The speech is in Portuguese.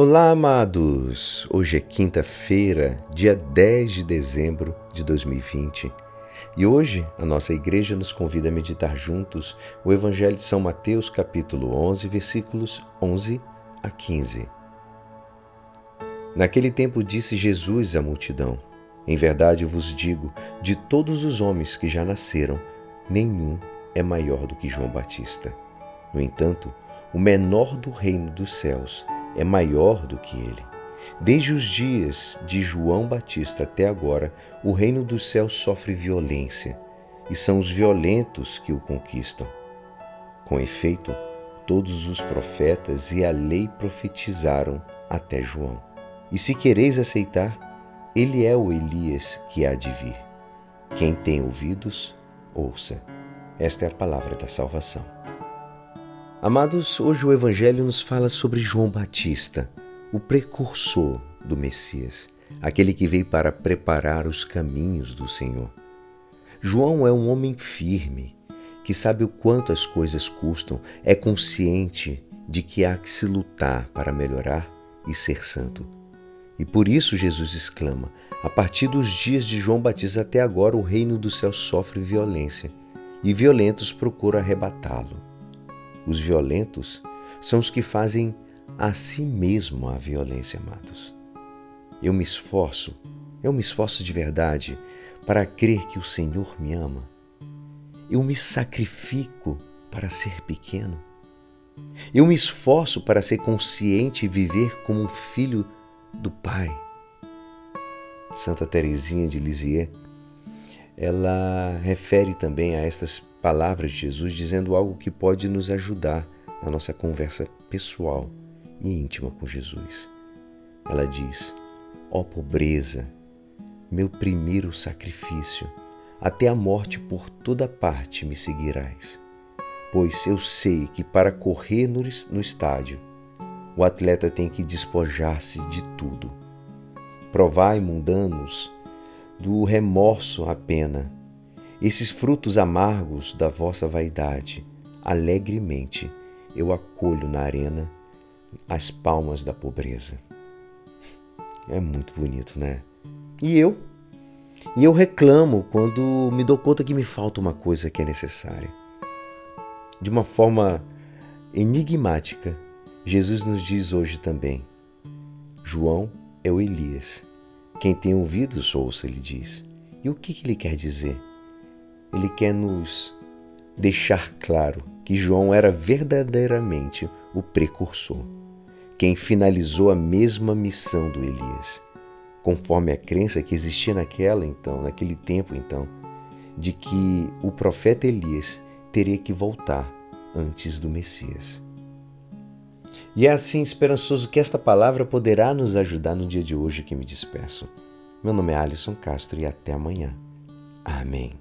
Olá, amados! Hoje é quinta-feira, dia 10 de dezembro de 2020. E hoje a nossa igreja nos convida a meditar juntos o Evangelho de São Mateus, capítulo 11, versículos 11 a 15. Naquele tempo disse Jesus à multidão: Em verdade vos digo, de todos os homens que já nasceram, nenhum é maior do que João Batista. No entanto, o menor do reino dos céus é maior do que ele. Desde os dias de João Batista até agora, o reino dos céus sofre violência, e são os violentos que o conquistam. Com efeito, todos os profetas e a lei profetizaram até João. E se quereis aceitar, ele é o Elias que há de vir. Quem tem ouvidos, ouça. Esta é a palavra da salvação. Amados, hoje o Evangelho nos fala sobre João Batista, o precursor do Messias, aquele que veio para preparar os caminhos do Senhor. João é um homem firme, que sabe o quanto as coisas custam, é consciente de que há que se lutar para melhorar e ser santo. E por isso Jesus exclama: a partir dos dias de João Batista até agora, o reino do céu sofre violência, e violentos procuram arrebatá-lo. Os violentos são os que fazem a si mesmo a violência, amados. Eu me esforço, eu me esforço de verdade para crer que o Senhor me ama. Eu me sacrifico para ser pequeno. Eu me esforço para ser consciente e viver como um filho do Pai. Santa Teresinha de Lisieux, ela refere também a estas palavras de Jesus dizendo algo que pode nos ajudar na nossa conversa pessoal e íntima com Jesus. Ela diz: Ó oh, pobreza, meu primeiro sacrifício, até a morte por toda parte me seguirás. Pois eu sei que para correr no, estádio, o atleta tem que despojar-se de tudo. Provai, mundanos, do remorso a pena esses frutos amargos da vossa vaidade, alegremente eu acolho na arena as palmas da pobreza. É muito bonito, né? E eu? E eu reclamo quando me dou conta que me falta uma coisa que é necessária. De uma forma enigmática, Jesus nos diz hoje também: João é o Elias. Quem tem ouvidos, ouça, ele diz. E o que, que ele quer dizer? ele quer nos deixar claro que João era verdadeiramente o precursor, quem finalizou a mesma missão do Elias, conforme a crença que existia naquela então, naquele tempo então, de que o profeta Elias teria que voltar antes do Messias. E é assim esperançoso que esta palavra poderá nos ajudar no dia de hoje que me despeço. Meu nome é Alisson Castro e até amanhã. Amém.